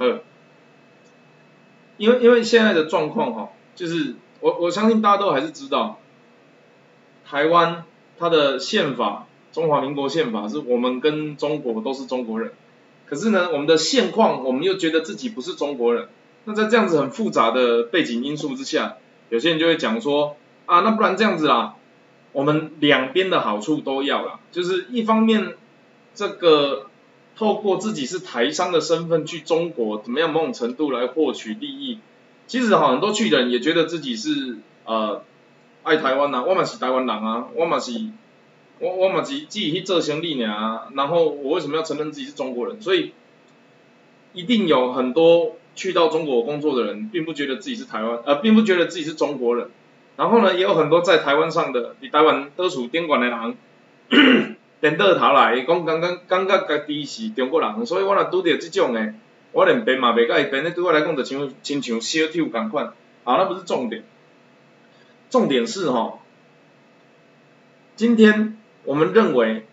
呵，因为因为现在的状况哈，就是我我相信大家都还是知道，台湾它的宪法，中华民国宪法是我们跟中国都是中国人，可是呢，我们的现况我们又觉得自己不是中国人，那在这样子很复杂的背景因素之下，有些人就会讲说啊，那不然这样子啦，我们两边的好处都要啦，就是一方面这个。透过自己是台商的身份去中国，怎么样某种程度来获取利益？其实哈，很多去的人也觉得自己是呃爱台湾呐，我嘛是台湾人啊，我嘛是我我嘛是自己去做生意啊，然后我为什么要承认自己是中国人？所以一定有很多去到中国工作的人，并不觉得自己是台湾，呃，并不觉得自己是中国人。然后呢，也有很多在台湾上的，比台湾多处监管的人。颠倒头来，讲感觉感觉家己是中国人，所以我若拄着即种诶，我连编嘛袂甲伊编，咧对我来讲就像亲像小丑共款。好，那不是重点，重点是吼，今天我们认为，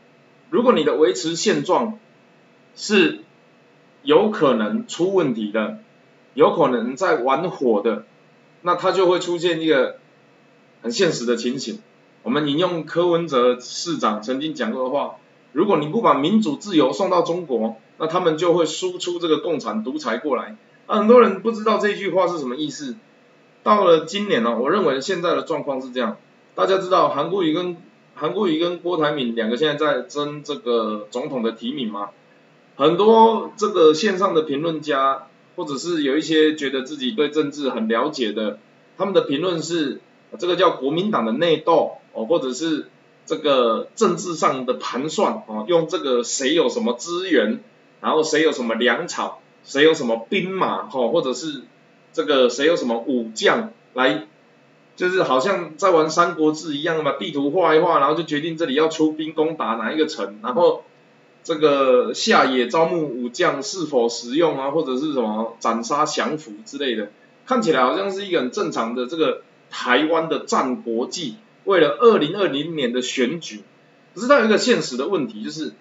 如果你的维持现状是有可能出问题的，有可能在玩火的，那它就会出现一个很现实的情形。我们引用柯文哲市长曾经讲过的话：，如果你不把民主自由送到中国，那他们就会输出这个共产独裁过来。很多人不知道这句话是什么意思。到了今年呢，我认为现在的状况是这样：，大家知道韩国瑜跟韩国瑜跟郭台铭两个现在在争这个总统的提名吗？很多这个线上的评论家，或者是有一些觉得自己对政治很了解的，他们的评论是。这个叫国民党的内斗哦，或者是这个政治上的盘算哦，用这个谁有什么资源，然后谁有什么粮草，谁有什么兵马哈，或者是这个谁有什么武将来，就是好像在玩三国志一样嘛，地图画一画，然后就决定这里要出兵攻打哪一个城，然后这个下野招募武将是否实用啊，或者是什么斩杀降服之类的，看起来好像是一个很正常的这个。台湾的战国记，为了二零二零年的选举，可是它有一个现实的问题，就是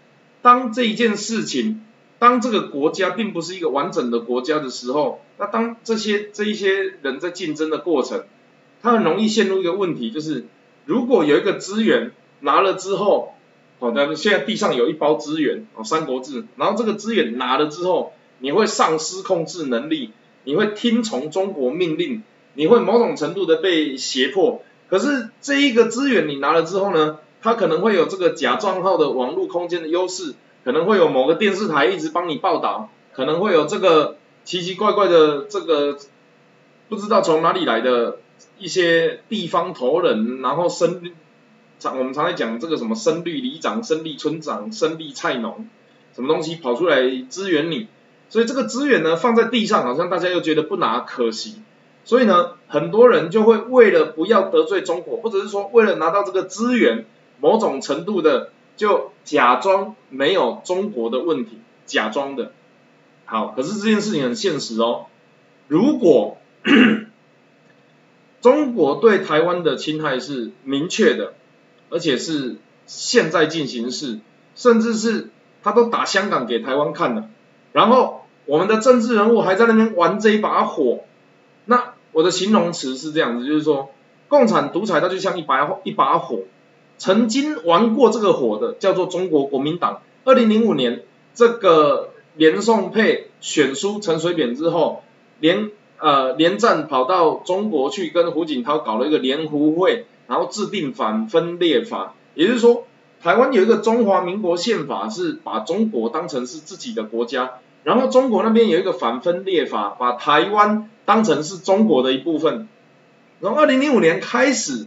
当这一件事情，当这个国家并不是一个完整的国家的时候，那当这些这一些人在竞争的过程，他很容易陷入一个问题，就是如果有一个资源拿了之后，好，那现在地上有一包资源，哦，三国志，然后这个资源拿了之后，你会丧失控制能力，你会听从中国命令。你会某种程度的被胁迫，可是这一个资源你拿了之后呢，它可能会有这个假账号的网络空间的优势，可能会有某个电视台一直帮你报道，可能会有这个奇奇怪怪的这个不知道从哪里来的一些地方头人，然后生常我们常在讲这个什么生绿里长、生绿村长、生绿菜农，什么东西跑出来支援你，所以这个资源呢放在地上，好像大家又觉得不拿可惜。所以呢，很多人就会为了不要得罪中国，或者是说为了拿到这个资源，某种程度的就假装没有中国的问题，假装的。好，可是这件事情很现实哦。如果 中国对台湾的侵害是明确的，而且是现在进行式，甚至是他都打香港给台湾看了，然后我们的政治人物还在那边玩这一把火，我的形容词是这样子，就是说，共产独裁它就像一把一把火，曾经玩过这个火的叫做中国国民党。二零零五年这个连宋配选输陈水扁之后，连呃连战跑到中国去跟胡锦涛搞了一个联胡会，然后制定反分裂法，也就是说，台湾有一个中华民国宪法是把中国当成是自己的国家，然后中国那边有一个反分裂法，把台湾。当成是中国的一部分，从二零零五年开始，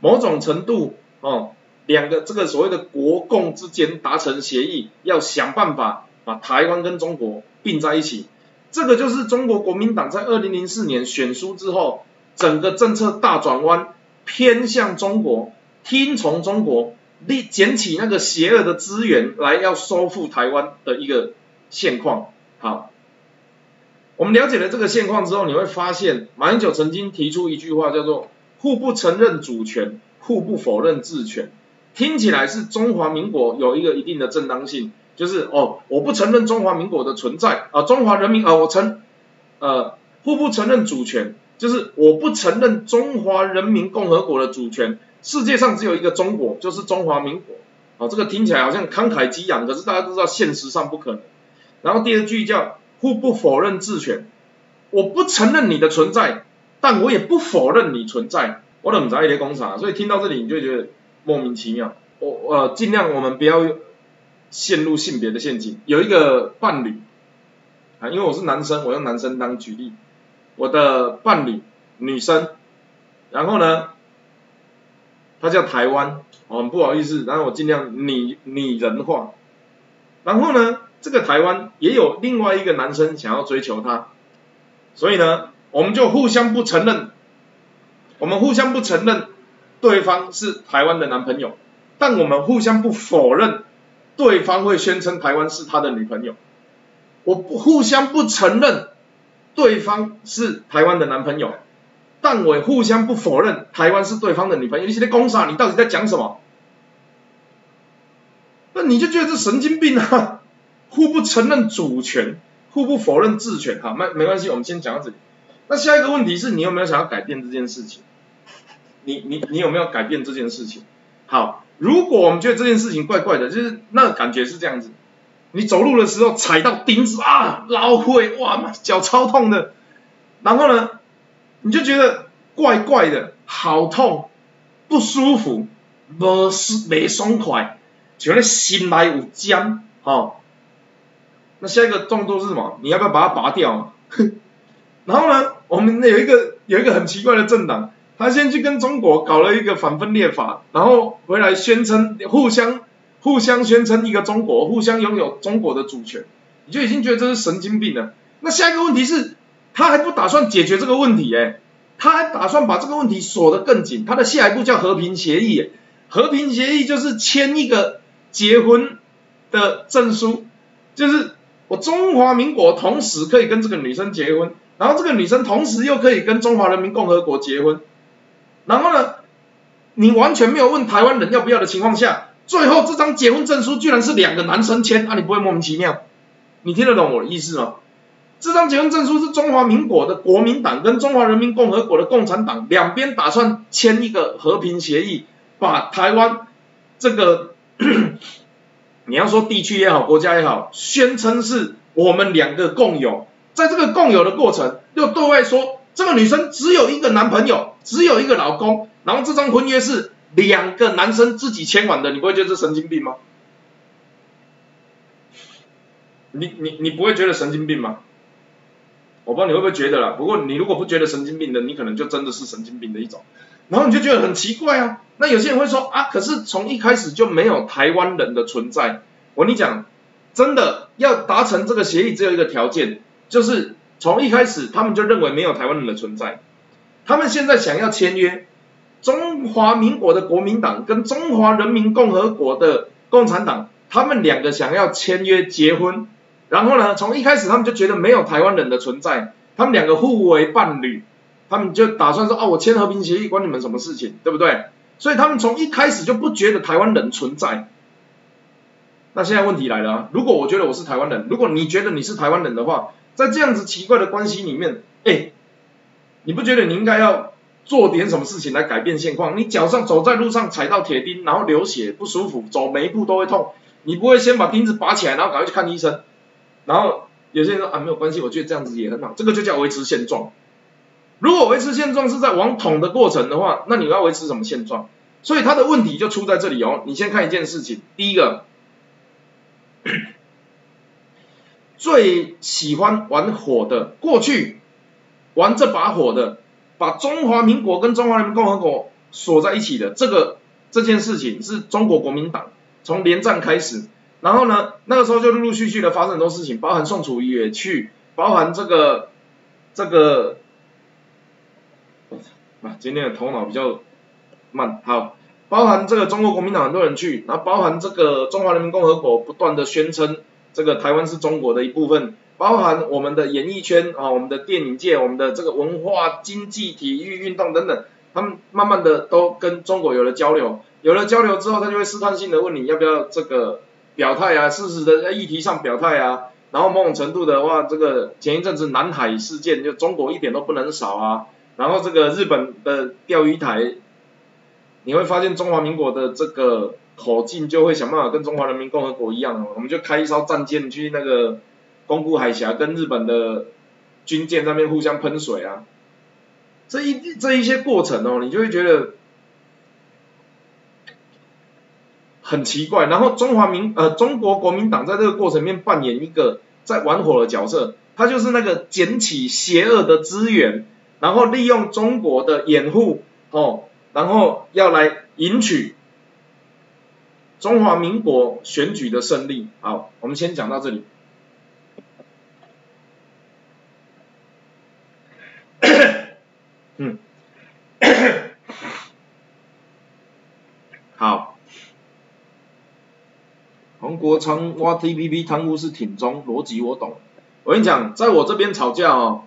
某种程度哦，两个这个所谓的国共之间达成协议，要想办法把台湾跟中国并在一起。这个就是中国国民党在二零零四年选书之后，整个政策大转弯，偏向中国，听从中国，立捡起那个邪恶的资源来要收复台湾的一个现况。好。我们了解了这个现况之后，你会发现马英九曾经提出一句话，叫做“互不承认主权，互不否认治权”，听起来是中华民国有一个一定的正当性。就是哦，我不承认中华民国的存在啊，中华人民啊，我承呃互不承认主权，就是我不承认中华人民共和国的主权，世界上只有一个中国，就是中华民国。哦，这个听起来好像慷慨激昂，可是大家都知道现实上不可能。然后第二句叫互不否认自权，我不承认你的存在，但我也不否认你存在。我怎么在一些工厂？所以听到这里你就觉得莫名其妙。我呃尽量我们不要陷入性别的陷阱。有一个伴侣啊，因为我是男生，我用男生当举例。我的伴侣女生，然后呢，她叫台湾。哦，不好意思，然后我尽量拟拟人化。然后呢，这个台湾也有另外一个男生想要追求她，所以呢，我们就互相不承认，我们互相不承认对方是台湾的男朋友，但我们互相不否认对方会宣称台湾是他的女朋友。我不互相不承认对方是台湾的男朋友。但我互相不否认台湾是对方的女朋友，你现在攻啥？你到底在讲什么？那你就觉得这神经病啊！互不承认主权，互不否认治权，好，没没关系，我们先讲到这里。那下一个问题是你有没有想要改变这件事情？你你你有没有改变这件事情？好，如果我们觉得这件事情怪怪的，就是那感觉是这样子，你走路的时候踩到钉子啊，老会哇，脚超痛的，然后呢？你就觉得怪怪的，好痛，不舒服，不是没爽快，觉得心内有尖，哦。那下一个动作是什么？你要不要把它拔掉？然后呢，我们有一个有一个很奇怪的政党，他先去跟中国搞了一个反分裂法，然后回来宣称互相互相宣称一个中国，互相拥有中国的主权，你就已经觉得这是神经病了。那下一个问题是？他还不打算解决这个问题哎，他还打算把这个问题锁得更紧。他的下一步叫和平协议，和平协议就是签一个结婚的证书，就是我中华民国同时可以跟这个女生结婚，然后这个女生同时又可以跟中华人民共和国结婚，然后呢，你完全没有问台湾人要不要的情况下，最后这张结婚证书居然是两个男生签，啊，你不会莫名其妙？你听得懂我的意思吗？这张结婚证书是中华民国的国民党跟中华人民共和国的共产党两边打算签一个和平协议，把台湾这个你要说地区也好，国家也好，宣称是我们两个共有，在这个共有的过程，又对外说这个女生只有一个男朋友，只有一个老公，然后这张婚约是两个男生自己签完的，你不会觉得是神经病吗？你你你不会觉得神经病吗？我不知道你会不会觉得啦，不过你如果不觉得神经病的，你可能就真的是神经病的一种，然后你就觉得很奇怪啊。那有些人会说啊，可是从一开始就没有台湾人的存在。我跟你讲，真的要达成这个协议，只有一个条件，就是从一开始他们就认为没有台湾人的存在。他们现在想要签约，中华民国的国民党跟中华人民共和国的共产党，他们两个想要签约结婚。然后呢？从一开始他们就觉得没有台湾人的存在，他们两个互为伴侣，他们就打算说：啊，我签和平协议关你们什么事情，对不对？所以他们从一开始就不觉得台湾人存在。那现在问题来了，如果我觉得我是台湾人，如果你觉得你是台湾人的话，在这样子奇怪的关系里面，哎，你不觉得你应该要做点什么事情来改变现况？你脚上走在路上踩到铁钉，然后流血不舒服，走每一步都会痛，你不会先把钉子拔起来，然后赶快去看医生？然后有些人说啊没有关系，我觉得这样子也很好，这个就叫维持现状。如果维持现状是在往统的过程的话，那你要维持什么现状？所以他的问题就出在这里哦。你先看一件事情，第一个，最喜欢玩火的，过去玩这把火的，把中华民国跟中华人民共和国锁在一起的这个这件事情，是中国国民党从连战开始。然后呢，那个时候就陆陆续续的发生很多事情，包含宋楚瑜也去，包含这个这个啊，今天的头脑比较慢，好，包含这个中国国民党很多人去，然后包含这个中华人民共和国不断的宣称这个台湾是中国的一部分，包含我们的演艺圈啊，我们的电影界，我们的这个文化、经济、体育、运动等等，他们慢慢的都跟中国有了交流，有了交流之后，他就会试探性的问你要不要这个。表态啊，事实的在议题上表态啊，然后某种程度的话，这个前一阵子南海事件就中国一点都不能少啊，然后这个日本的钓鱼台，你会发现中华民国的这个口径就会想办法跟中华人民共和国一样，我们就开一艘战舰去那个宫古海峡跟日本的军舰那边互相喷水啊，这一这一些过程哦，你就会觉得。很奇怪，然后中华民呃中国国民党在这个过程里面扮演一个在玩火的角色，他就是那个捡起邪恶的资源，然后利用中国的掩护哦，然后要来赢取中华民国选举的胜利。好，我们先讲到这里。嗯，好。黄国昌挖 T P P 贪污是挺中，逻辑我懂。我跟你讲，在我这边吵架哦，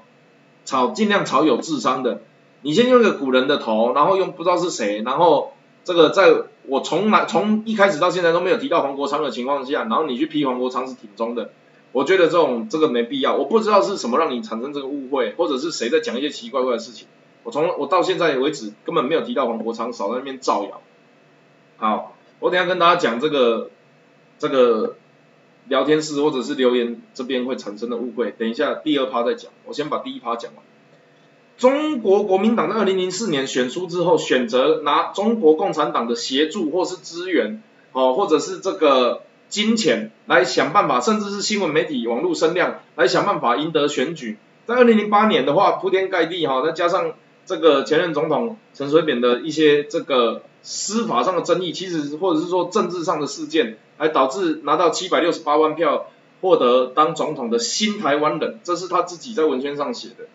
炒尽量炒有智商的。你先用个古人的头，然后用不知道是谁，然后这个在我从来从一开始到现在都没有提到黄国昌的情况下，然后你去批黄国昌是挺中的，我觉得这种这个没必要。我不知道是什么让你产生这个误会，或者是谁在讲一些奇奇怪怪的事情。我从我到现在为止根本没有提到黄国昌，少在那边造谣。好，我等下跟大家讲这个。这个聊天室或者是留言这边会产生的误会，等一下第二趴再讲，我先把第一趴讲完。中国国民党在二零零四年选书之后，选择拿中国共产党的协助或是资源，哦，或者是这个金钱来想办法，甚至是新闻媒体、网络声量来想办法赢得选举。在二零零八年的话，铺天盖地哈，再加上这个前任总统陈水扁的一些这个司法上的争议，其实或者是说政治上的事件。还导致拿到七百六十八万票，获得当总统的新台湾人，这是他自己在文宣上写的。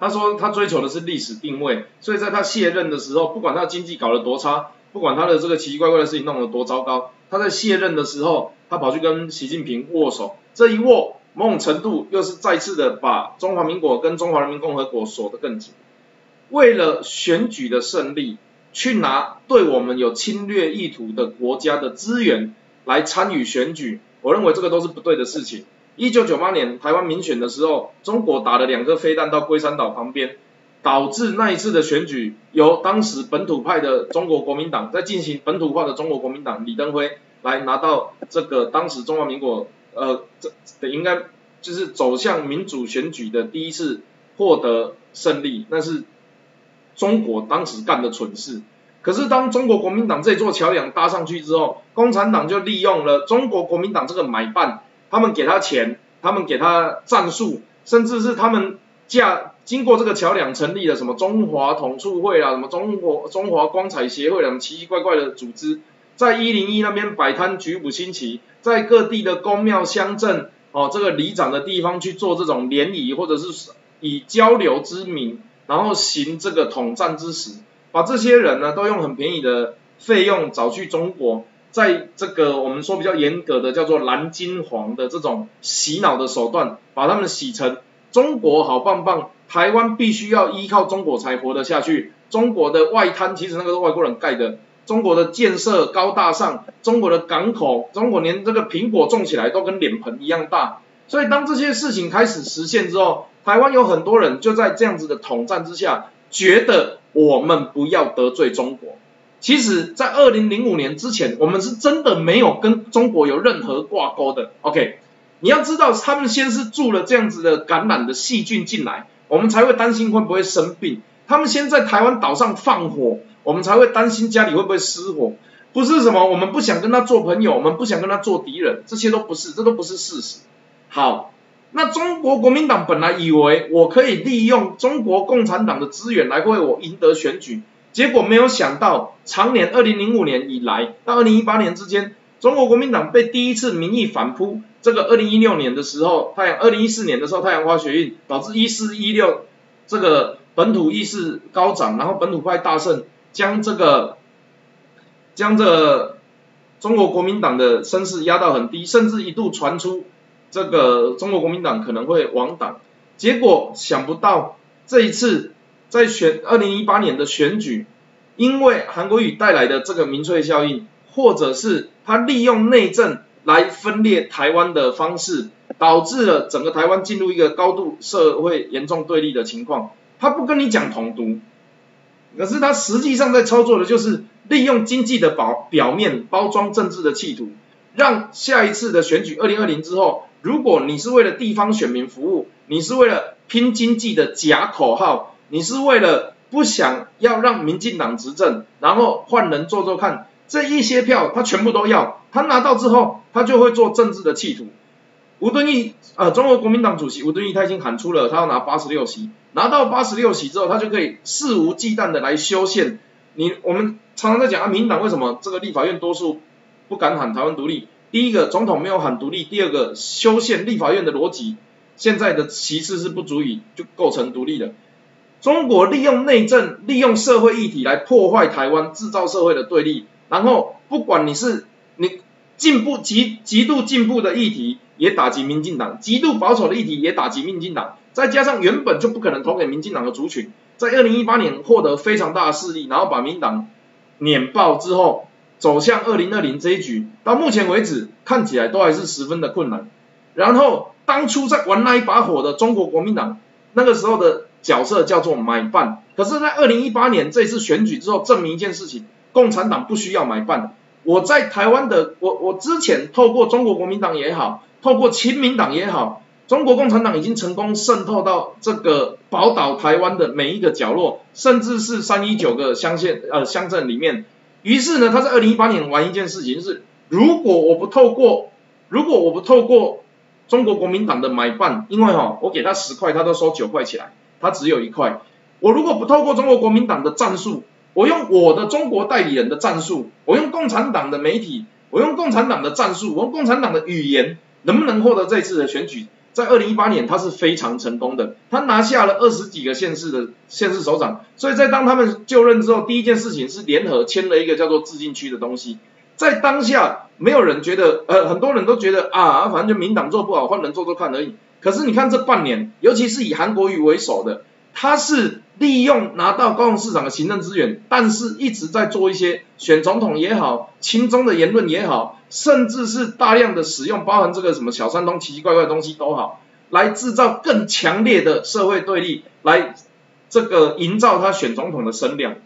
他说他追求的是历史定位，所以在他卸任的时候，不管他经济搞得多差，不管他的这个奇奇怪怪的事情弄得多糟糕，他在卸任的时候，他跑去跟习近平握手，这一握，某种程度又是再次的把中华民国跟中华人民共和国锁得更紧。为了选举的胜利。去拿对我们有侵略意图的国家的资源来参与选举，我认为这个都是不对的事情。一九九八年台湾民选的时候，中国打了两颗飞弹到龟山岛旁边，导致那一次的选举由当时本土派的中国国民党在进行本土化的中国国民党李登辉来拿到这个当时中华民国呃这应该就是走向民主选举的第一次获得胜利，那是。中国当时干的蠢事，可是当中国国民党这座桥梁搭上去之后，共产党就利用了中国国民党这个买办，他们给他钱，他们给他战术，甚至是他们架经过这个桥梁成立了什么中华统促会啊，什么中国中华光彩协会等奇奇怪怪的组织，在一零一那边摆摊举舞新旗，在各地的公庙乡镇哦这个里长的地方去做这种联谊，或者是以交流之名。然后行这个统战之时，把这些人呢都用很便宜的费用找去中国，在这个我们说比较严格的叫做蓝金黄的这种洗脑的手段，把他们洗成中国好棒棒，台湾必须要依靠中国才活得下去。中国的外滩其实那个是外国人盖的，中国的建设高大上，中国的港口，中国连这个苹果种起来都跟脸盆一样大。所以当这些事情开始实现之后，台湾有很多人就在这样子的统战之下，觉得我们不要得罪中国。其实，在二零零五年之前，我们是真的没有跟中国有任何挂钩的。OK，你要知道，他们先是注了这样子的感染的细菌进来，我们才会担心会不会生病。他们先在台湾岛上放火，我们才会担心家里会不会失火。不是什么我们不想跟他做朋友，我们不想跟他做敌人，这些都不是，这都不是事实。好。那中国国民党本来以为我可以利用中国共产党的资源来为我赢得选举，结果没有想到，常年二零零五年以来到二零一八年之间，中国国民党被第一次民意反扑。这个二零一六年的时候，太阳二零一四年的时候太阳花学运导致一四一六这个本土意识高涨，然后本土派大胜，将这个将这中国国民党的声势压到很低，甚至一度传出。这个中国国民党可能会亡党，结果想不到这一次在选二零一八年的选举，因为韩国瑜带来的这个民粹效应，或者是他利用内政来分裂台湾的方式，导致了整个台湾进入一个高度社会严重对立的情况。他不跟你讲统独，可是他实际上在操作的就是利用经济的表表面包装政治的企图，让下一次的选举二零二零之后，如果你是为了地方选民服务，你是为了拼经济的假口号，你是为了不想要让民进党执政，然后换人做做看。这一些票他全部都要，他拿到之后，他就会做政治的企图。吴敦义，呃，中国国民党主席吴敦义他已经喊出了，他要拿八十六席，拿到八十六席之后，他就可以肆无忌惮的来修宪。你我们常常在讲啊，民党为什么这个立法院多数不敢喊台湾独立？第一个，总统没有喊独立；第二个，修宪立法院的逻辑，现在的歧视是不足以就构成独立的。中国利用内政，利用社会议题来破坏台湾，制造社会的对立。然后，不管你是你进步极极度进步的议题，也打击民进党；极度保守的议题也打击民进党。再加上原本就不可能投给民进党的族群，在二零一八年获得非常大的势力，然后把民党碾爆之后，走向二零二零这一局，到目前为止看起来都还是十分的困难。然后，当初在玩那一把火的中国国民党，那个时候的角色叫做买办，可是，在二零一八年这次选举之后，证明一件事情。共产党不需要买办，我在台湾的我我之前透过中国国民党也好，透过亲民党也好，中国共产党已经成功渗透到这个宝岛台湾的每一个角落，甚至是三一九个乡县呃乡镇里面。于是呢，他在二零一八年玩一件事情，是如果我不透过如果我不透过中国国民党的买办，因为哈我给他十块，他都收九块起来，他只有一块。我如果不透过中国国民党的战术。我用我的中国代理人的战术，我用共产党的媒体，我用共产党的战术，我用共产党的语言，能不能获得这次的选举？在二零一八年，他是非常成功的，他拿下了二十几个县市的县市首长。所以在当他们就任之后，第一件事情是联合签了一个叫做自禁区的东西。在当下，没有人觉得，呃，很多人都觉得啊，反正就民党做不好，换人做做看而已。可是你看这半年，尤其是以韩国瑜为首的，他是。利用拿到高雄市长的行政资源，但是一直在做一些选总统也好、亲中的言论也好，甚至是大量的使用包含这个什么小三通奇奇怪怪的东西都好，来制造更强烈的社会对立，来这个营造他选总统的声量。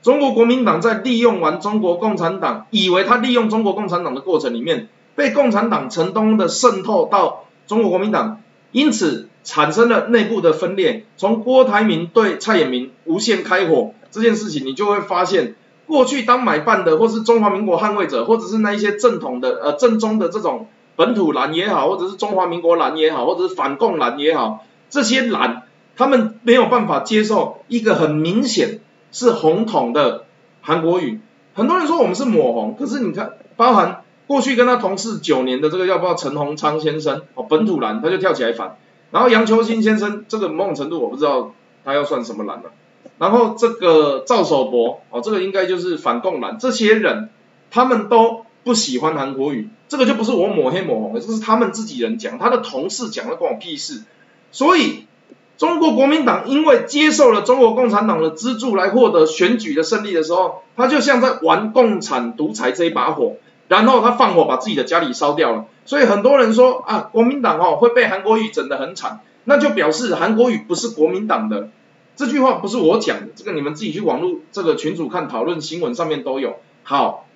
中国国民党在利用完中国共产党，以为他利用中国共产党的过程里面，被共产党成功的渗透到中国国民党，因此。产生了内部的分裂，从郭台铭对蔡衍明无限开火这件事情，你就会发现，过去当买办的，或是中华民国捍卫者，或者是那一些正统的呃正宗的这种本土蓝也好，或者是中华民国蓝也好，或者是反共蓝也好，这些蓝他们没有办法接受一个很明显是红统的韩国语，很多人说我们是抹红，可是你看，包含过去跟他同事九年的这个要不要陈洪昌先生哦本土蓝他就跳起来反。然后杨秋兴先生这个某种程度我不知道他要算什么蓝了，然后这个赵守博哦这个应该就是反共蓝，这些人他们都不喜欢韩国语，这个就不是我抹黑抹红的，这是他们自己人讲，他的同事讲的关我屁事。所以中国国民党因为接受了中国共产党的资助来获得选举的胜利的时候，他就像在玩共产独裁这一把火。然后他放火把自己的家里烧掉了，所以很多人说啊，国民党哦会被韩国瑜整得很惨，那就表示韩国瑜不是国民党的。这句话不是我讲的，这个你们自己去网络这个群主看讨论新闻上面都有。好，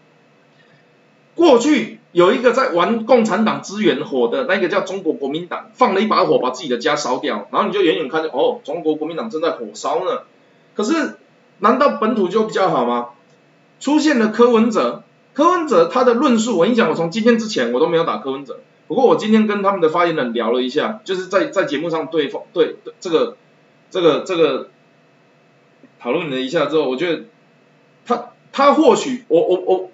过去有一个在玩共产党资源火的那个叫中国国民党，放了一把火把自己的家烧掉，然后你就远远看见哦，中国国民党正在火烧呢。可是难道本土就比较好吗？出现了柯文哲。柯文哲他的论述，我跟你讲，我从今天之前我都没有打柯文哲。不过我今天跟他们的发言人聊了一下，就是在在节目上对方对这个这个这个讨论了一下之后，我觉得他他或许我我我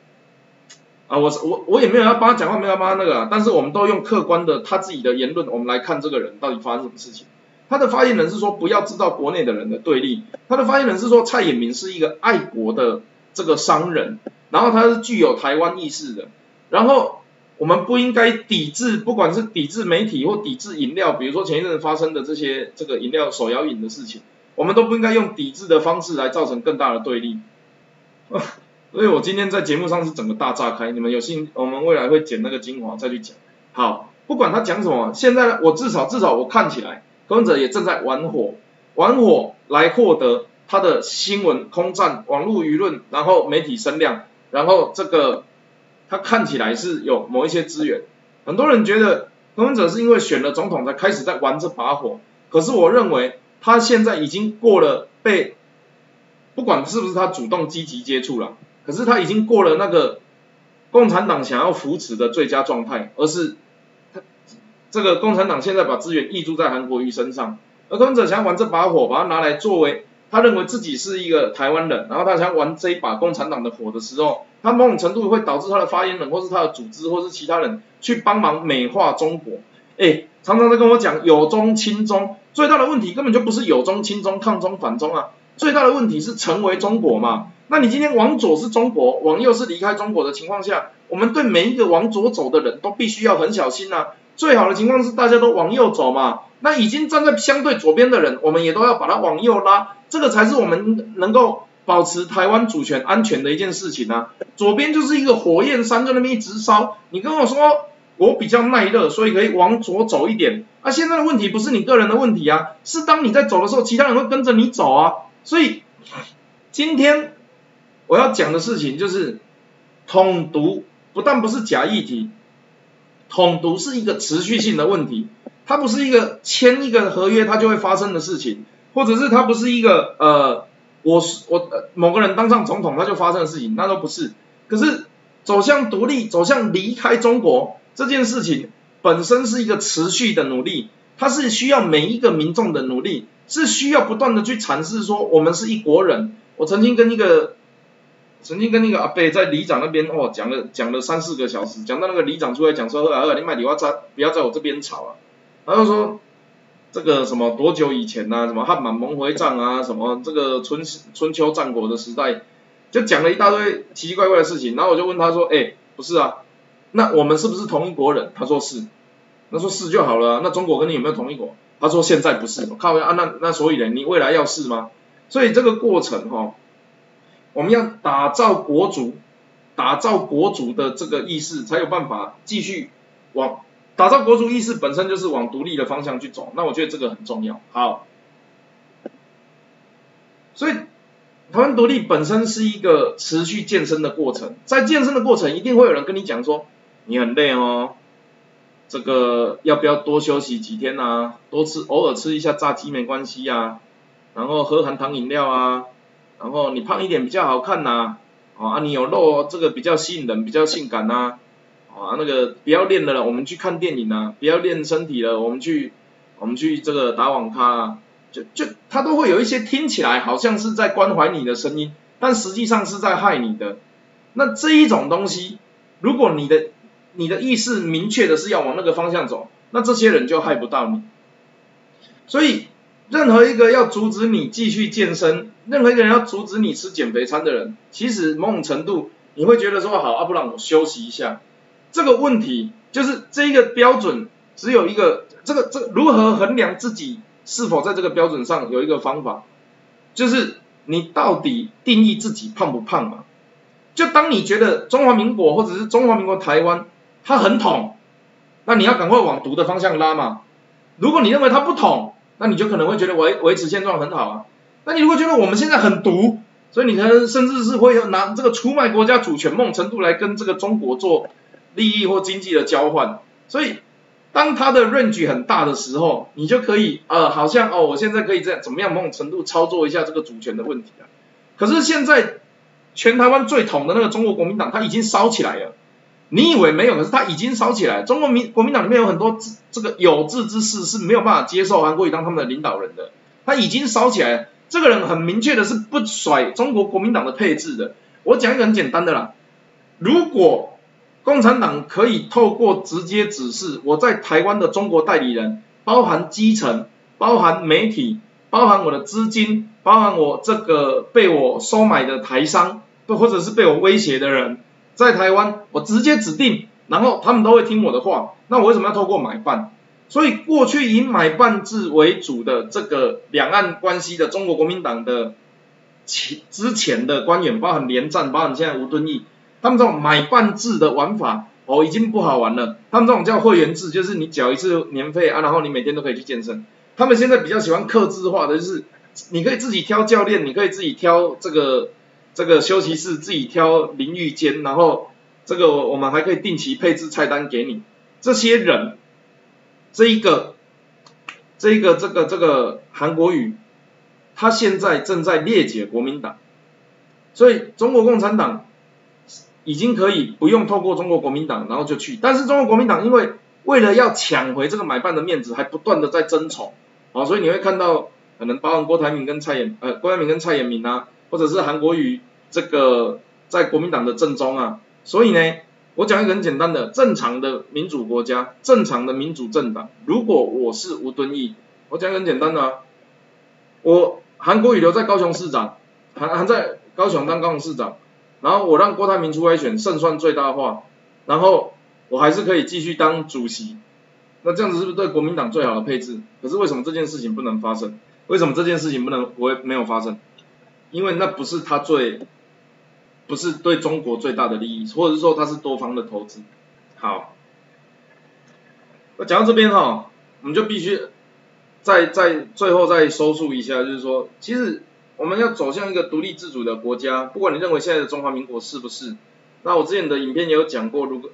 啊我我我也没有要帮他讲话，没有帮他那个，但是我们都用客观的他自己的言论，我们来看这个人到底发生什么事情。他的发言人是说不要制造国内的人的对立，他的发言人是说蔡衍明是一个爱国的这个商人。然后他是具有台湾意识的，然后我们不应该抵制，不管是抵制媒体或抵制饮料，比如说前一阵发生的这些这个饮料手摇饮的事情，我们都不应该用抵制的方式来造成更大的对立。所以我今天在节目上是整个大炸开，你们有兴，我们未来会剪那个精华再去讲。好，不管他讲什么，现在我至少至少我看起来，柯文哲也正在玩火，玩火来获得他的新闻空战、网络舆论，然后媒体声量，然后这个他看起来是有某一些资源。很多人觉得柯文哲是因为选了总统才开始在玩这把火，可是我认为他现在已经过了被，不管是不是他主动积极接触了。可是他已经过了那个共产党想要扶持的最佳状态，而是他这个共产党现在把资源溢注在韩国瑜身上，而柯文哲想玩这把火，把它拿来作为他认为自己是一个台湾人，然后他想玩这一把共产党的火的时候，他某种程度会导致他的发言人或是他的组织或是其他人去帮忙美化中国，哎，常常在跟我讲有中亲中，最大的问题根本就不是有中亲中抗中反中啊，最大的问题是成为中国嘛。那你今天往左是中国，往右是离开中国的情况下，我们对每一个往左走的人都必须要很小心呐。最好的情况是大家都往右走嘛。那已经站在相对左边的人，我们也都要把他往右拉，这个才是我们能够保持台湾主权安全的一件事情啊。左边就是一个火焰山，在那边一直烧。你跟我说我比较耐热，所以可以往左走一点。啊，现在的问题不是你个人的问题啊，是当你在走的时候，其他人会跟着你走啊。所以今天。我要讲的事情就是，统独不但不是假议题，统独是一个持续性的问题，它不是一个签一个合约它就会发生的事情，或者是他不是一个呃，我我某个人当上总统他就发生的事情，那都不是。可是走向独立、走向离开中国这件事情本身是一个持续的努力，它是需要每一个民众的努力，是需要不断的去阐释说我们是一国人。我曾经跟一个。曾经跟那个阿贝在里长那边哦讲了讲了三四个小时，讲到那个里长出来讲说，啊，你买礼花在不要在我这边吵啊，他就说这个什么多久以前呐，什么汉满蒙回战啊，什么这个春春秋战国的时代，就讲了一大堆奇奇怪怪的事情，然后我就问他说，哎，不是啊，那我们是不是同一国人？他说是，那说是就好了，那中国跟你有没有同一国？他说现在不是，靠啊，那那所以呢，你未来要是吗？所以这个过程哈。我们要打造国族，打造国族的这个意识，才有办法继续往打造国族意识本身就是往独立的方向去走。那我觉得这个很重要。好，所以台湾独立本身是一个持续健身的过程，在健身的过程，一定会有人跟你讲说，你很累哦，这个要不要多休息几天啊？多吃偶尔吃一下炸鸡没关系呀，然后喝含糖饮料啊。然后你胖一点比较好看呐，啊你有肉这个比较吸引人，比较性感呐，啊啊那个不要练了，我们去看电影啊，不要练身体了，我们去我们去这个打网咖，就就他都会有一些听起来好像是在关怀你的声音，但实际上是在害你的。那这一种东西，如果你的你的意识明确的是要往那个方向走，那这些人就害不到你。所以。任何一个要阻止你继续健身，任何一个人要阻止你吃减肥餐的人，其实某种程度你会觉得说好，啊不然我休息一下。这个问题就是这一个标准只有一个，这个这如何衡量自己是否在这个标准上有一个方法，就是你到底定义自己胖不胖嘛？就当你觉得中华民国或者是中华民国台湾它很统，那你要赶快往毒的方向拉嘛。如果你认为它不统，那你就可能会觉得维维持现状很好啊，那你如果觉得我们现在很毒，所以你可能甚至是会拿这个出卖国家主权梦程度来跟这个中国做利益或经济的交换，所以当它的 range 很大的时候，你就可以呃好像哦我现在可以这样怎么样某种程度操作一下这个主权的问题啊，可是现在全台湾最统的那个中国国民党，它已经烧起来了。你以为没有，可是他已经烧起来。中国民国民党里面有很多这个有志之士是没有办法接受韩国瑜当他们的领导人的，他已经烧起来。这个人很明确的是不甩中国国民党的配置的。我讲一个很简单的啦，如果共产党可以透过直接指示我在台湾的中国代理人，包含基层、包含媒体、包含我的资金、包含我这个被我收买的台商，或者是被我威胁的人。在台湾，我直接指定，然后他们都会听我的话。那我为什么要透过买办？所以过去以买办制为主的这个两岸关系的中国国民党的前之前的官员，包含连战，包含现在吴敦义，他们这种买办制的玩法，哦，已经不好玩了。他们这种叫会员制，就是你缴一次年费啊，然后你每天都可以去健身。他们现在比较喜欢克制化的，就是你可以自己挑教练，你可以自己挑这个这个休息室，自己挑淋浴间，然后这个我们还可以定期配置菜单给你。这些人，这一个这一个这个这个韩国语。他现在正在裂解国民党，所以中国共产党已经可以不用透过中国国民党，然后就去。但是中国国民党因为为了要抢回这个买办的面子，还不断的在争宠，啊，所以你会看到可能包含郭台铭跟蔡衍，呃，郭台铭跟蔡衍明啊，或者是韩国瑜这个在国民党的正中啊。所以呢，我讲一个很简单的，正常的民主国家，正常的民主政党，如果我是吴敦义，我讲一个很简单的啊，我。韩国瑜留在高雄市长，还还在高雄当高雄市长，然后我让郭台铭出来选，胜算最大化，然后我还是可以继续当主席，那这样子是不是对国民党最好的配置？可是为什么这件事情不能发生？为什么这件事情不能不会没有发生？因为那不是他最，不是对中国最大的利益，或者是说他是多方的投资。好，那讲到这边哈，我们就必须。再再最后再收束一下，就是说，其实我们要走向一个独立自主的国家，不管你认为现在的中华民国是不是，那我之前的影片也有讲过，如果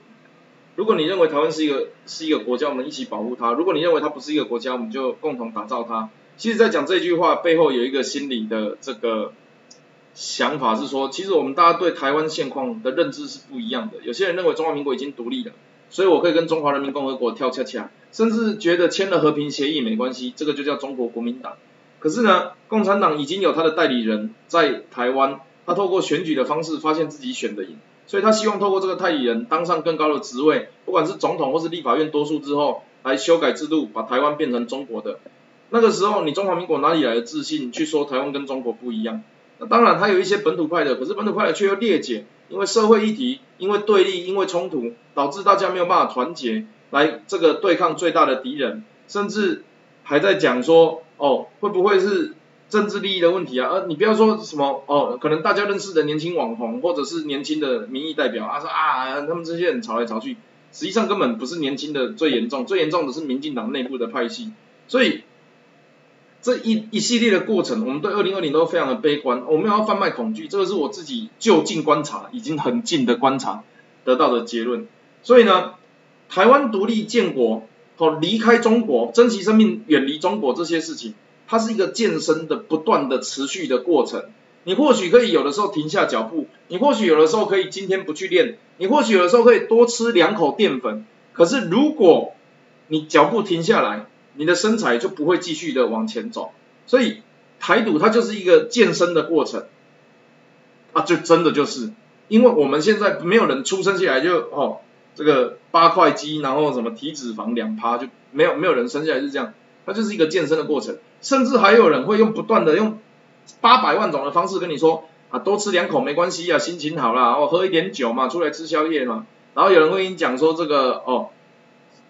如果你认为台湾是一个是一个国家，我们一起保护它；如果你认为它不是一个国家，我们就共同打造它。其实，在讲这句话背后有一个心理的这个想法是说，其实我们大家对台湾现况的认知是不一样的。有些人认为中华民国已经独立了。所以我可以跟中华人民共和国跳恰恰，甚至觉得签了和平协议没关系，这个就叫中国国民党。可是呢，共产党已经有他的代理人在台湾，他透过选举的方式发现自己选的赢，所以他希望透过这个代理人当上更高的职位，不管是总统或是立法院多数之后，来修改制度，把台湾变成中国的。那个时候，你中华民国哪里来的自信去说台湾跟中国不一样？那当然，他有一些本土派的，可是本土派的却又裂解。因为社会议题，因为对立，因为冲突，导致大家没有办法团结来这个对抗最大的敌人，甚至还在讲说，哦，会不会是政治利益的问题啊？呃，你不要说什么，哦，可能大家认识的年轻网红，或者是年轻的民意代表啊，说啊，他们这些人吵来吵去，实际上根本不是年轻的最严重，最严重的是民进党内部的派系，所以。这一一系列的过程，我们对二零二零都非常的悲观。我们要贩卖恐惧，这个是我自己就近观察，已经很近的观察得到的结论。所以呢，台湾独立建国，哦，离开中国，珍惜生命，远离中国这些事情，它是一个健身的不断的持续的过程。你或许可以有的时候停下脚步，你或许有的时候可以今天不去练，你或许有的时候可以多吃两口淀粉。可是如果你脚步停下来，你的身材就不会继续的往前走，所以台独它就是一个健身的过程，啊，就真的就是，因为我们现在没有人出生下来就哦，这个八块肌，然后什么体脂肪两趴就没有没有人生下来是这样，它就是一个健身的过程，甚至还有人会用不断的用八百万种的方式跟你说啊，多吃两口没关系啊，心情好啦，哦，喝一点酒嘛，出来吃宵夜嘛，然后有人会跟你讲说这个哦。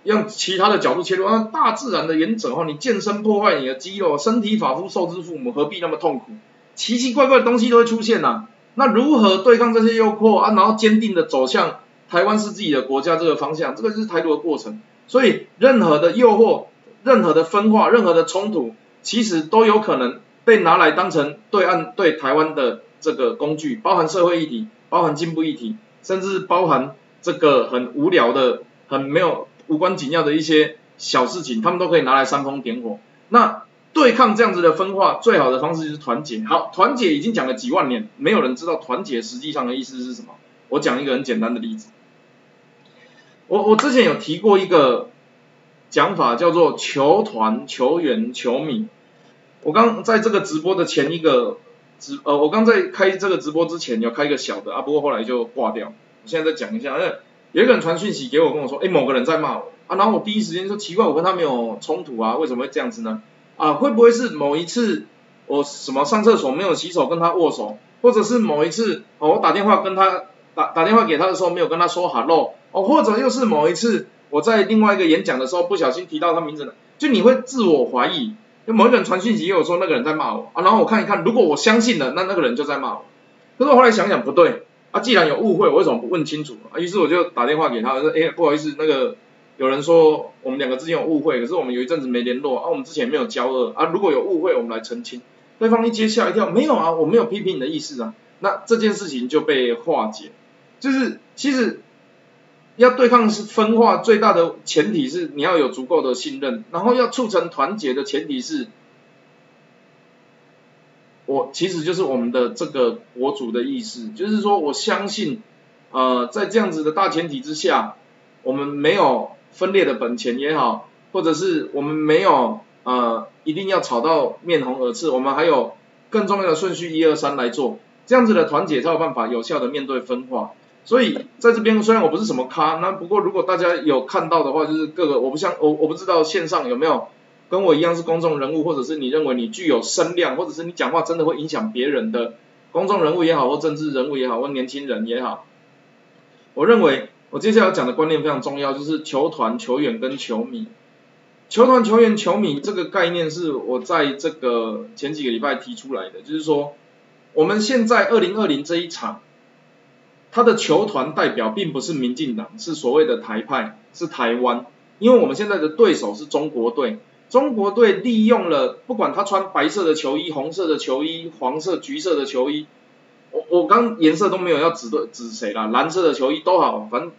用其他的角度切入，啊，大自然的原则哦，你健身破坏你的肌肉，身体发肤受之父母，何必那么痛苦？奇奇怪怪的东西都会出现呐。那如何对抗这些诱惑啊？然后坚定的走向台湾是自己的国家这个方向，这个就是台独的过程。所以任何的诱惑、任何的分化、任何的冲突，其实都有可能被拿来当成对岸对台湾的这个工具，包含社会议题，包含进步议题，甚至包含这个很无聊的、很没有。无关紧要的一些小事情，他们都可以拿来煽风点火。那对抗这样子的分化，最好的方式就是团结。好，团结已经讲了几万年，没有人知道团结实际上的意思是什么。我讲一个很简单的例子。我我之前有提过一个讲法，叫做球团、球员、球迷。我刚在这个直播的前一个直呃，我刚在开这个直播之前有开一个小的啊，不过后来就挂掉。我现在再讲一下，因有一个人传讯息给我，跟我说，哎，某个人在骂我啊，然后我第一时间说奇怪，我跟他没有冲突啊，为什么会这样子呢？啊，会不会是某一次我什么上厕所没有洗手跟他握手，或者是某一次我打电话跟他打打电话给他的时候没有跟他说 hello，哦，或者又是某一次我在另外一个演讲的时候不小心提到他名字了，就你会自我怀疑，就某一个人传讯息给我说那个人在骂我啊，然后我看一看，如果我相信了，那那个人就在骂我。可是我后来想想不对啊，既然有误会，我为什么不问清楚啊？于是我就打电话给他，说，哎，不好意思，那个有人说我们两个之间有误会，可是我们有一阵子没联络啊，我们之前没有交恶啊，如果有误会，我们来澄清。对方一接吓一跳，没有啊，我没有批评你的意思啊，那这件事情就被化解。就是其实要对抗是分化，最大的前提是你要有足够的信任，然后要促成团结的前提是，我其实就是我们的这个国主的意思，就是说我相信，呃，在这样子的大前提之下，我们没有分裂的本钱也好，或者是我们没有呃一定要吵到面红耳赤，我们还有更重要的顺序一二三来做，这样子的团结才有办法有效的面对分化。所以在这边虽然我不是什么咖，那不过如果大家有看到的话，就是各个我不像我我不知道线上有没有跟我一样是公众人物，或者是你认为你具有声量，或者是你讲话真的会影响别人的公众人物也好，或政治人物也好，或年轻人也好，我认为我接下来要讲的观念非常重要，就是球团、球员跟球迷。球团、球员、球迷这个概念是我在这个前几个礼拜提出来的，就是说我们现在二零二零这一场。他的球团代表并不是民进党，是所谓的台派，是台湾。因为我们现在的对手是中国队，中国队利用了不管他穿白色的球衣、红色的球衣、黄色、橘色的球衣，我我刚颜色都没有要指对指谁啦，蓝色的球衣都好，反正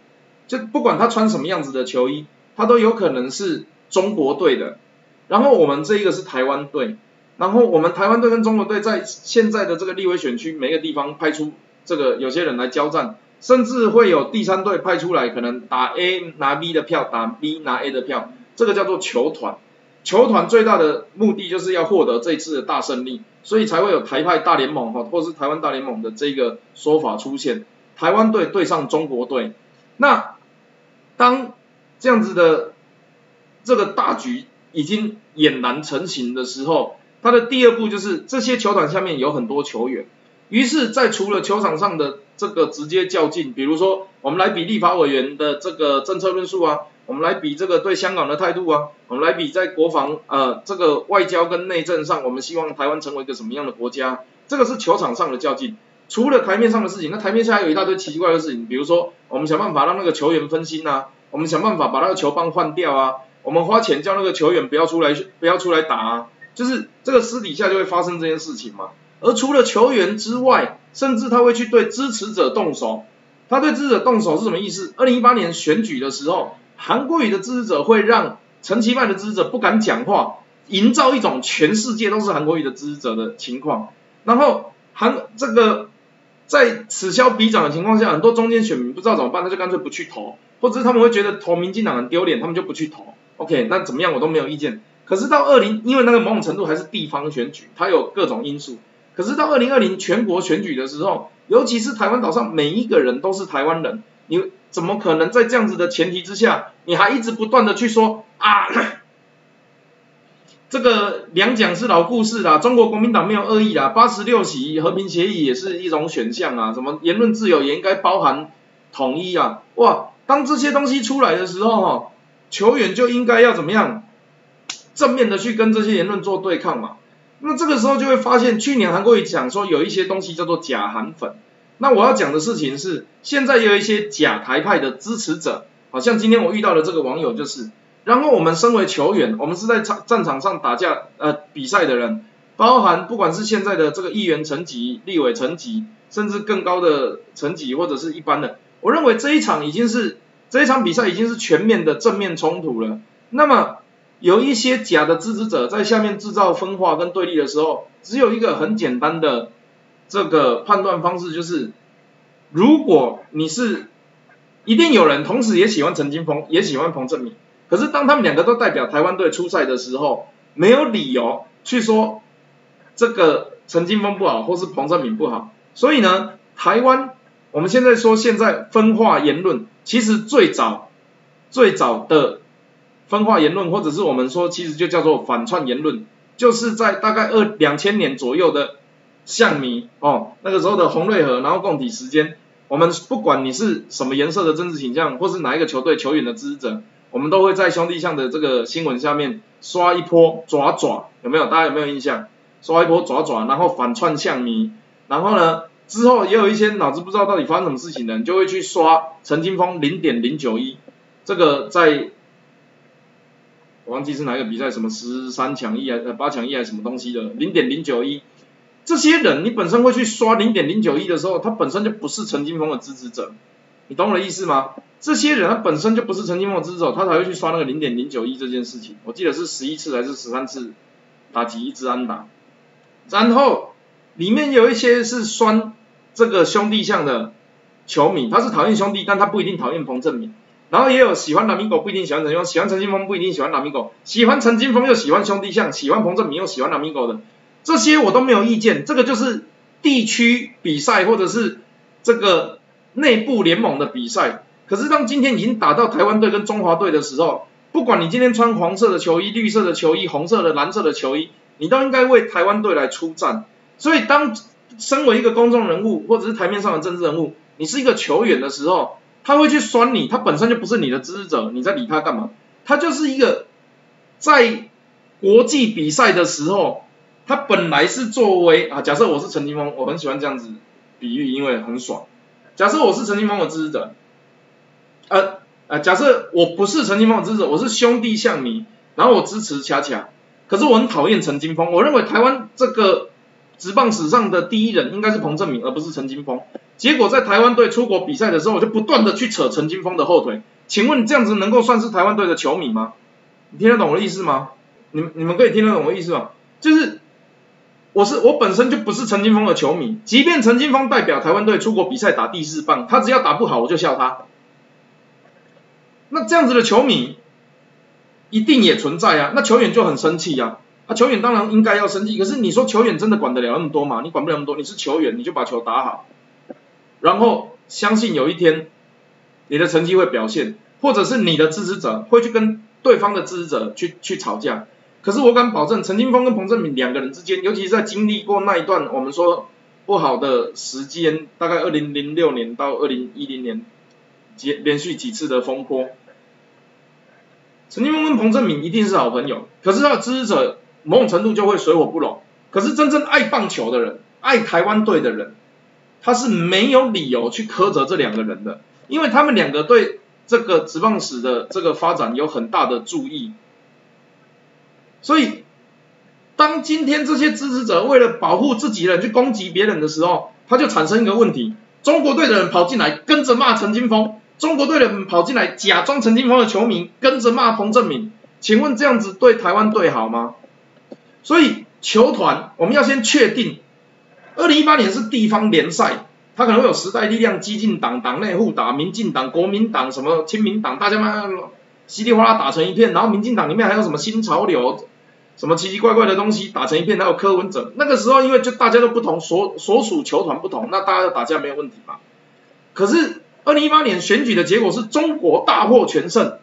就不管他穿什么样子的球衣，他都有可能是中国队的。然后我们这一个是台湾队，然后我们台湾队跟中国队在现在的这个立委选区每个地方派出。这个有些人来交战，甚至会有第三队派出来，可能打 A 拿 B 的票，打 B 拿 A 的票，这个叫做球团。球团最大的目的就是要获得这次的大胜利，所以才会有台派大联盟哈，或是台湾大联盟的这个说法出现。台湾队对上中国队，那当这样子的这个大局已经俨然成型的时候，它的第二步就是这些球团下面有很多球员。于是，在除了球场上的这个直接较劲，比如说我们来比立法委员的这个政策论述啊，我们来比这个对香港的态度啊，我们来比在国防呃这个外交跟内政上，我们希望台湾成为一个什么样的国家，这个是球场上的较劲。除了台面上的事情，那台面下还有一大堆奇奇怪怪的事情，比如说我们想办法让那个球员分心啊，我们想办法把那个球棒换掉啊，我们花钱叫那个球员不要出来不要出来打啊，就是这个私底下就会发生这件事情嘛。而除了球员之外，甚至他会去对支持者动手。他对支持者动手是什么意思？二零一八年选举的时候，韩国瑜的支持者会让陈其迈的支持者不敢讲话，营造一种全世界都是韩国瑜的支持者的情况。然后韩这个在此消彼长的情况下，很多中间选民不知道怎么办，他就干脆不去投，或者是他们会觉得投民进党很丢脸，他们就不去投。OK，那怎么样我都没有意见。可是到二零，因为那个某种程度还是地方选举，它有各种因素。可是到二零二零全国选举的时候，尤其是台湾岛上每一个人都是台湾人，你怎么可能在这样子的前提之下，你还一直不断的去说啊，这个两蒋是老故事啦，中国国民党没有恶意啦，八十六席和平协议也是一种选项啊，什么言论自由也应该包含统一啊，哇，当这些东西出来的时候哈，球员就应该要怎么样，正面的去跟这些言论做对抗嘛。那这个时候就会发现，去年韩国瑜讲说有一些东西叫做假韩粉。那我要讲的事情是，现在有一些假台派的支持者，好像今天我遇到的这个网友就是。然后我们身为球员，我们是在场战场上打架呃比赛的人，包含不管是现在的这个议员层级、立委层级，甚至更高的层级或者是一般的，我认为这一场已经是这一场比赛已经是全面的正面冲突了。那么。有一些假的支持者在下面制造分化跟对立的时候，只有一个很简单的这个判断方式，就是如果你是一定有人同时也喜欢陈金峰，也喜欢彭正明，可是当他们两个都代表台湾队出赛的时候，没有理由去说这个陈金峰不好，或是彭正明不好。所以呢，台湾我们现在说现在分化言论，其实最早最早的。分化言论，或者是我们说，其实就叫做反串言论，就是在大概二两千年左右的象迷哦，那个时候的红瑞和，然后共体时间，我们不管你是什么颜色的政治倾向，或是哪一个球队球员的支持者，我们都会在兄弟象的这个新闻下面刷一波爪爪，有没有？大家有没有印象？刷一波爪爪，然后反串象迷，然后呢，之后也有一些脑子不知道到底发生什么事情的人，就会去刷陈金峰零点零九一，这个在，我忘记是哪个比赛，什么十三强一还是八强一还是什么东西的零点零九一，这些人你本身会去刷零点零九一的时候，他本身就不是陈金峰的支持者。你懂我的意思吗？这些人他本身就不是陈金峰的支持者他才会去刷那个零点零九一这件事情。我记得是十一次还是十三次打击一支安打，然后里面有一些是酸这个兄弟象的球迷，他是讨厌兄弟，但他不一定讨厌彭正明。然后也有喜欢南米狗不一定喜欢陈金峰，喜欢陈金峰不一定喜欢南米狗，喜欢陈金峰又喜欢兄弟象，喜欢彭正明又喜欢南米狗的，这些我都没有意见。这个就是地区比赛或者是这个。内部联盟的比赛，可是当今天已经打到台湾队跟中华队的时候，不管你今天穿黄色的球衣、绿色的球衣、红色的、蓝色的球衣，你都应该为台湾队来出战。所以当身为一个公众人物或者是台面上的政治人物，你是一个球员的时候，他会去酸你，他本身就不是你的支持者，你在理他干嘛？他就是一个在国际比赛的时候，他本来是作为啊，假设我是陈金峰，我很喜欢这样子比喻，因为很爽。假设我是陈金峰的支持者，呃呃，假设我不是陈金峰的支持者，我是兄弟象迷，然后我支持恰恰，可是我很讨厌陈金峰，我认为台湾这个职棒史上的第一人应该是彭正明，而不是陈金峰。结果在台湾队出国比赛的时候，我就不断的去扯陈金峰的后腿，请问这样子能够算是台湾队的球迷吗？你听得懂我的意思吗？你你们可以听得懂我的意思吗？就是。我是我本身就不是陈金峰的球迷，即便陈金峰代表台湾队出国比赛打第四棒，他只要打不好我就笑他。那这样子的球迷一定也存在啊，那球员就很生气呀，啊球员当然应该要生气，可是你说球员真的管得了那么多吗？你管不了那么多，你是球员你就把球打好，然后相信有一天你的成绩会表现，或者是你的支持者会去跟对方的支持者去去吵架。可是我敢保证，陈金峰跟彭正明两个人之间，尤其是在经历过那一段我们说不好的时间，大概二零零六年到二零一零年，几连续几次的风波，陈金峰跟彭正明一定是好朋友。可是他的支持者某种程度就会水火不容。可是真正爱棒球的人，爱台湾队的人，他是没有理由去苛责这两个人的，因为他们两个对这个职棒史的这个发展有很大的注意。所以，当今天这些支持者为了保护自己人去攻击别人的时候，他就产生一个问题：中国队的人跑进来跟着骂陈金峰，中国队的人跑进来假装陈金峰的球迷跟着骂彭正明。请问这样子对台湾队好吗？所以球团我们要先确定，二零一八年是地方联赛，它可能会有时代力量、激进党、党内互打、民进党、国民党、什么亲民党，大家嘛稀里哗啦打成一片，然后民进党里面还有什么新潮流？什么奇奇怪怪的东西打成一片，还有柯文哲。那个时候因为就大家都不同，所所属球团不同，那大家打架没有问题嘛。可是二零一八年选举的结果是中国大获全胜，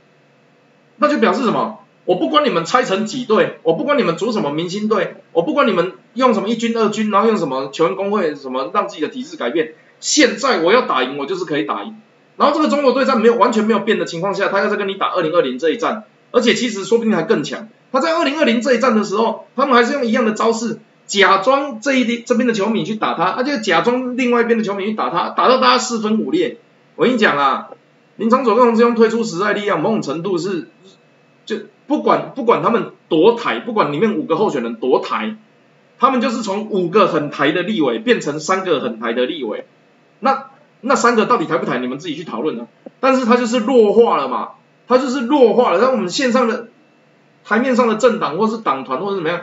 那就表示什么？我不管你们拆成几队，我不管你们组什么明星队，我不管你们用什么一军二军，然后用什么球员工会什么让自己的体制改变，现在我要打赢，我就是可以打赢。然后这个中国队在没有完全没有变的情况下，他要再跟你打二零二零这一战，而且其实说不定还更强。他在二零二零这一战的时候，他们还是用一样的招式，假装这一边这边的球迷去打他，他就假装另外一边的球迷去打他，打到大家四分五裂。我跟你讲啊，林长佐跟洪志庸推出时代力量，某种程度是就不管不管他们多台，不管里面五个候选人多台，他们就是从五个很台的立委变成三个很台的立委。那那三个到底台不台，你们自己去讨论呢。但是他就是弱化了嘛，他就是弱化了，让我们线上的。台面上的政党或是党团或者怎么样，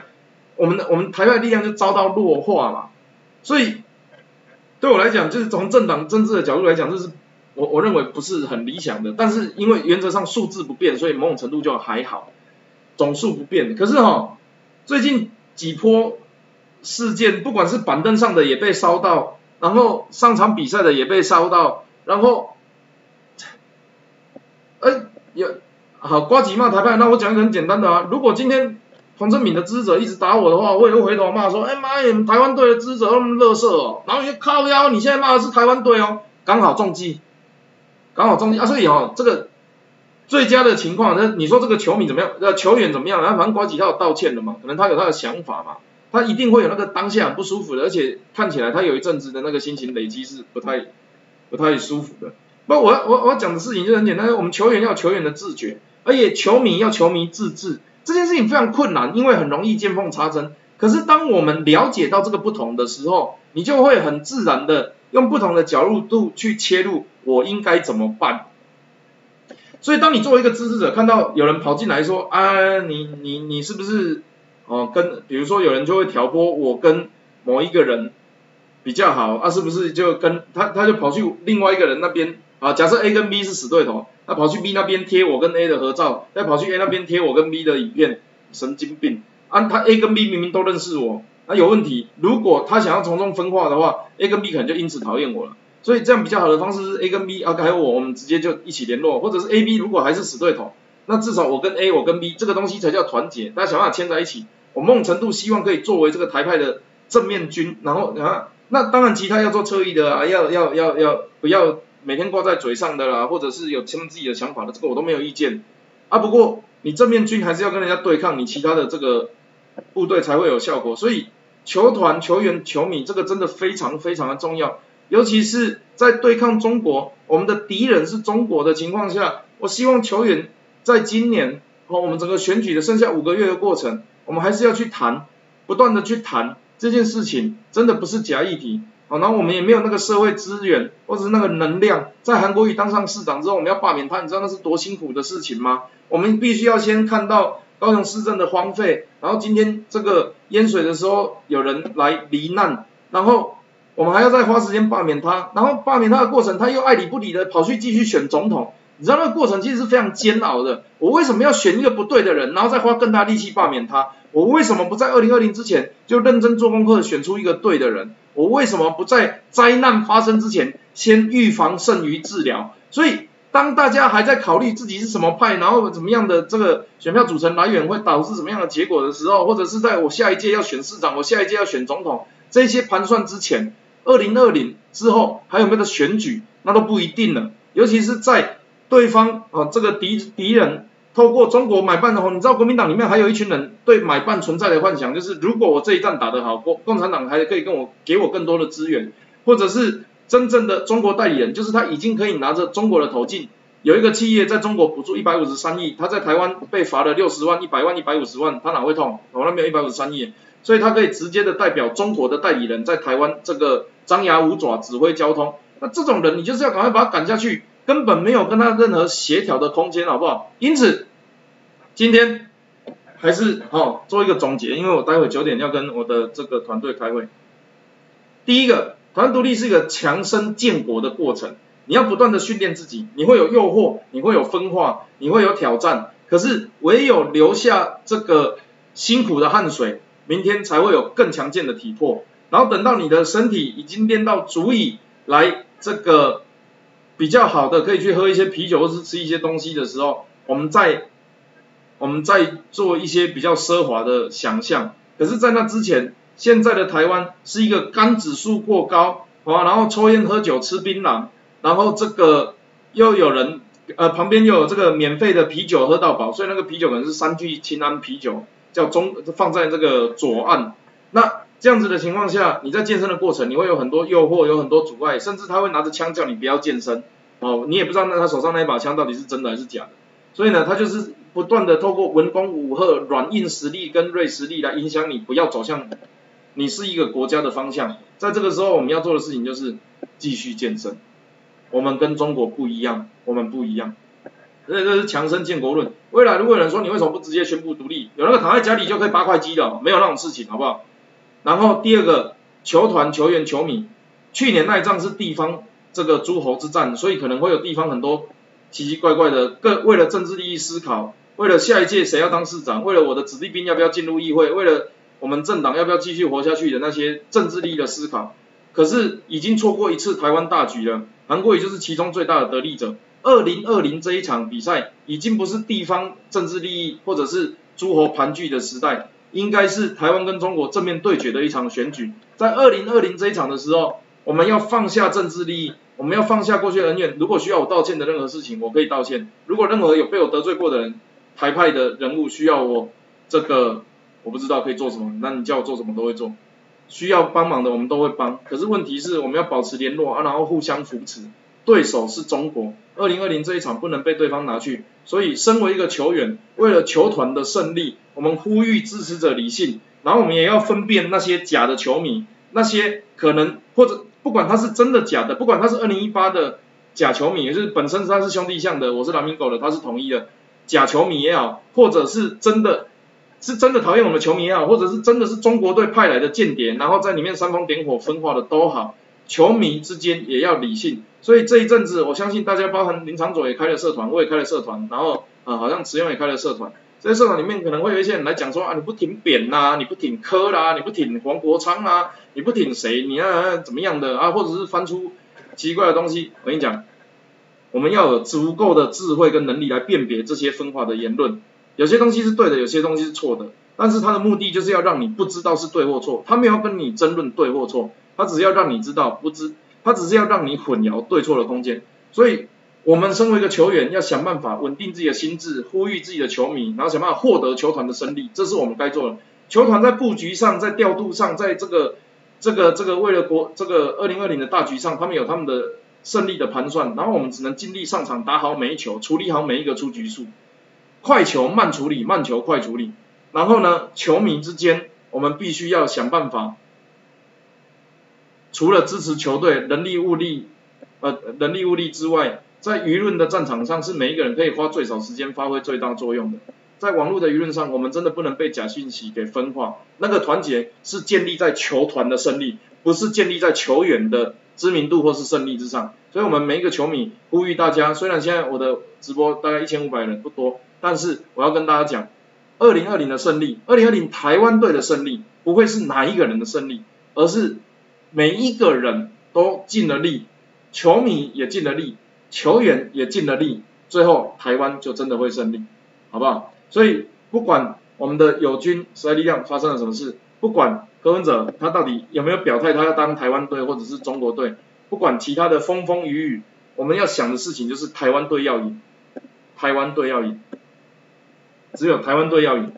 我们的我们台派力量就遭到弱化嘛，所以对我来讲，就是从政党政治的角度来讲，就是我我认为不是很理想的。但是因为原则上数字不变，所以某种程度就还好，总数不变。可是哈，最近几波事件，不管是板凳上的也被烧到，然后上场比赛的也被烧到，然后，哎有。好，瓜吉骂裁判，那我讲一个很简单的啊，如果今天黄正敏的支持者一直打我的话，我也会回头骂说，哎妈呀，台湾队的支持者那么乐色哦，然后你就靠腰，你现在骂的是台湾队哦，刚好中计，刚好中计啊，所以哦，这个最佳的情况，那你说这个球迷怎么样？呃，球员怎么样？然后反正瓜吉他有道歉的嘛，可能他有他的想法嘛，他一定会有那个当下很不舒服的，而且看起来他有一阵子的那个心情累积是不太不太舒服的。不，我我我讲的事情就很简单，我们球员要球员的自觉，而且球迷要球迷自治，这件事情非常困难，因为很容易见缝插针。可是当我们了解到这个不同的时候，你就会很自然的用不同的角度度去切入，我应该怎么办？所以，当你作为一个支持者，看到有人跑进来说啊，你你你是不是哦跟，比如说有人就会挑拨我跟某一个人比较好啊，是不是就跟他他就跑去另外一个人那边啊？假设 A 跟 B 是死对头，他跑去 B 那边贴我跟 A 的合照，再跑去 A 那边贴我跟 B 的影片，神经病！啊，他 A 跟 B 明明都认识我，那有问题。如果他想要从中分化的话，A 跟 B 可能就因此讨厌我了。所以这样比较好的方式是 A 跟 B 啊，还有我，我们直接就一起联络，或者是 A、B 如果还是死对头，那至少我跟 A，我跟 B 这个东西才叫团结，大家想办法牵在一起。我某种程度希望可以作为这个台派的正面军，然后啊，那当然其他要做侧翼的啊，要要要要不要每天挂在嘴上的啦，或者是有他们自己的想法的，这个我都没有意见啊。不过你正面军还是要跟人家对抗，你其他的这个部队才会有效果。所以球团、球员、球迷这个真的非常非常的重要。尤其是在对抗中国，我们的敌人是中国的情况下，我希望球员在今年和我们整个选举的剩下五个月的过程，我们还是要去谈，不断的去谈这件事情，真的不是假议题。好，然后我们也没有那个社会资源或者是那个能量，在韩国瑜当上市长之后，我们要罢免他，你知道那是多辛苦的事情吗？我们必须要先看到高雄市政的荒废，然后今天这个淹水的时候有人来罹难，然后。我们还要再花时间罢免他，然后罢免他的过程，他又爱理不理的跑去继续选总统，你知道那个过程其实是非常煎熬的。我为什么要选一个不对的人，然后再花更大力气罢免他？我为什么不在二零二零之前就认真做功课，选出一个对的人？我为什么不在灾难发生之前先预防胜于治疗？所以当大家还在考虑自己是什么派，然后怎么样的这个选票组成来源会导致什么样的结果的时候，或者是在我下一届要选市长，我下一届要选总统，这些盘算之前。二零二零之后还有没有的选举，那都不一定了。尤其是在对方啊这个敌敌人透过中国买办的话，你知道国民党里面还有一群人对买办存在的幻想，就是如果我这一战打得好，共共产党还可以跟我给我更多的资源，或者是真正的中国代理人，就是他已经可以拿着中国的头进。有一个企业在中国补助一百五十三亿，他在台湾被罚了六十万、一百万、一百五十万，他哪会痛？我那边有一百五十三亿，所以他可以直接的代表中国的代理人在台湾这个。张牙舞爪指挥交通，那这种人你就是要赶快把他赶下去，根本没有跟他任何协调的空间，好不好？因此，今天还是好做一个总结，因为我待会九点要跟我的这个团队开会。第一个，团独立是一个强身建国的过程，你要不断的训练自己，你会有诱惑，你会有分化，你会有挑战，可是唯有留下这个辛苦的汗水，明天才会有更强健的体魄。然后等到你的身体已经练到足以来这个比较好的，可以去喝一些啤酒或是吃一些东西的时候，我们再我们再做一些比较奢华的想象。可是，在那之前，现在的台湾是一个肝指数过高啊，然后抽烟喝酒吃槟榔，然后这个又有人呃旁边又有这个免费的啤酒喝到饱，所以那个啤酒可能是三聚氰胺啤酒，叫中放在这个左岸那。这样子的情况下，你在健身的过程，你会有很多诱惑，有很多阻碍，甚至他会拿着枪叫你不要健身，哦，你也不知道那他手上那一把枪到底是真的还是假的，所以呢，他就是不断的透过文攻武赫、软硬实力跟锐实力来影响你，不要走向你是一个国家的方向。在这个时候，我们要做的事情就是继续健身。我们跟中国不一样，我们不一样，这这是强身建国论。未来如果有人说你为什么不直接宣布独立，有那个躺在家里就可以八块肌的，没有那种事情，好不好？然后第二个球团球员球迷，去年那一仗是地方这个诸侯之战，所以可能会有地方很多奇奇怪怪的，各为了政治利益思考，为了下一届谁要当市长，为了我的子弟兵要不要进入议会，为了我们政党要不要继续活下去的那些政治利益的思考，可是已经错过一次台湾大局了，韩国也就是其中最大的得利者。二零二零这一场比赛已经不是地方政治利益或者是诸侯盘踞的时代。应该是台湾跟中国正面对决的一场选举，在二零二零这一场的时候，我们要放下政治利益，我们要放下过去恩怨。如果需要我道歉的任何事情，我可以道歉。如果任何有被我得罪过的人，台派的人物需要我这个，我不知道可以做什么，那你叫我做什么都会做。需要帮忙的我们都会帮。可是问题是我们要保持联络啊，然后互相扶持。对手是中国，二零二零这一场不能被对方拿去。所以，身为一个球员，为了球团的胜利，我们呼吁支持者理性。然后我们也要分辨那些假的球迷，那些可能或者不管他是真的假的，不管他是二零一八的假球迷，也是本身他是兄弟象的，我是蓝明狗的，他是统一的假球迷也好，或者是真的是真的讨厌我们球迷也好，或者是真的是中国队派来的间谍，然后在里面煽风点火分化的都好，球迷之间也要理性。所以这一阵子，我相信大家包含林长佐也开了社团，我也开了社团，然后啊，好像池勇也开了社团。在社团里面可能会有一些人来讲说啊，你不挺扁呐，你不挺科啦，你不挺黄国昌啊，你不挺谁，你要怎么样的啊，或者是翻出奇怪的东西。我跟你讲，我们要有足够的智慧跟能力来辨别这些分化的言论。有些东西是对的，有些东西是错的，但是他的目的就是要让你不知道是对或错，他没有跟你争论对或错，他只要让你知道不知，他只是要让你混淆对错的空间，所以。我们身为一个球员，要想办法稳定自己的心智，呼吁自己的球迷，然后想办法获得球团的胜利，这是我们该做的。球团在布局上，在调度上，在这个这个这个为了国这个二零二零的大局上，他们有他们的胜利的盘算，然后我们只能尽力上场打好每一球，处理好每一个出局数，快球慢处理，慢球快处理。然后呢，球迷之间，我们必须要想办法，除了支持球队人力物力呃人力物力之外。在舆论的战场上，是每一个人可以花最少时间发挥最大作用的。在网络的舆论上，我们真的不能被假信息给分化。那个团结是建立在球团的胜利，不是建立在球员的知名度或是胜利之上。所以，我们每一个球迷呼吁大家，虽然现在我的直播大概一千五百人不多，但是我要跟大家讲，二零二零的胜利，二零二零台湾队的胜利，不会是哪一个人的胜利，而是每一个人都尽了力，球迷也尽了力。球员也尽了力，最后台湾就真的会胜利，好不好？所以不管我们的友军时代力量发生了什么事，不管柯文哲他到底有没有表态他要当台湾队或者是中国队，不管其他的风风雨雨，我们要想的事情就是台湾队要赢，台湾队要赢，只有台湾队要赢，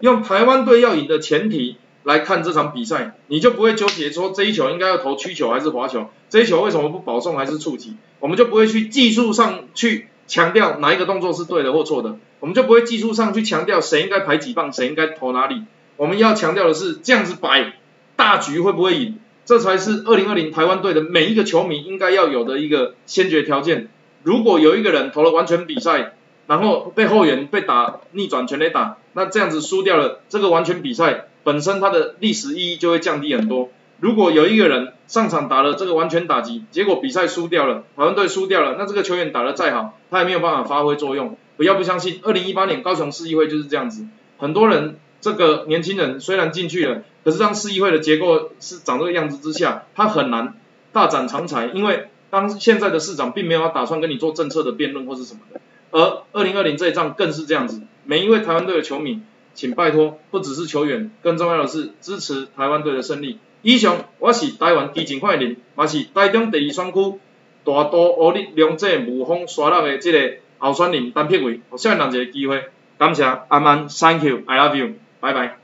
用台湾队要赢的前提。来看这场比赛，你就不会纠结说这一球应该要投曲球还是滑球，这一球为什么不保送还是触及，我们就不会去技术上去强调哪一个动作是对的或错的，我们就不会技术上去强调谁应该排几棒，谁应该投哪里，我们要强调的是这样子摆大局会不会赢，这才是二零二零台湾队的每一个球迷应该要有的一个先决条件。如果有一个人投了完全比赛，然后被后援被打逆转全垒打，那这样子输掉了这个完全比赛。本身它的历史意义就会降低很多。如果有一个人上场打了这个完全打击，结果比赛输掉了，台湾队输掉了，那这个球员打得再好，他也没有办法发挥作用。不要不相信，二零一八年高雄市议会就是这样子。很多人这个年轻人虽然进去了，可是当市议会的结构是长这个样子之下，他很难大展长才，因为当现在的市长并没有打算跟你做政策的辩论或是什么的。而二零二零这一仗更是这样子，每一位台湾队的球迷。请拜托，不只是球员，更重要的是支持台湾队的胜利。以上，我是台湾基进快人，也是台中第二选区大都乌力两者无风沙浪的这个候选人单撇位，我希望人一个机会。感谢阿曼，Thank you，I love you，拜拜。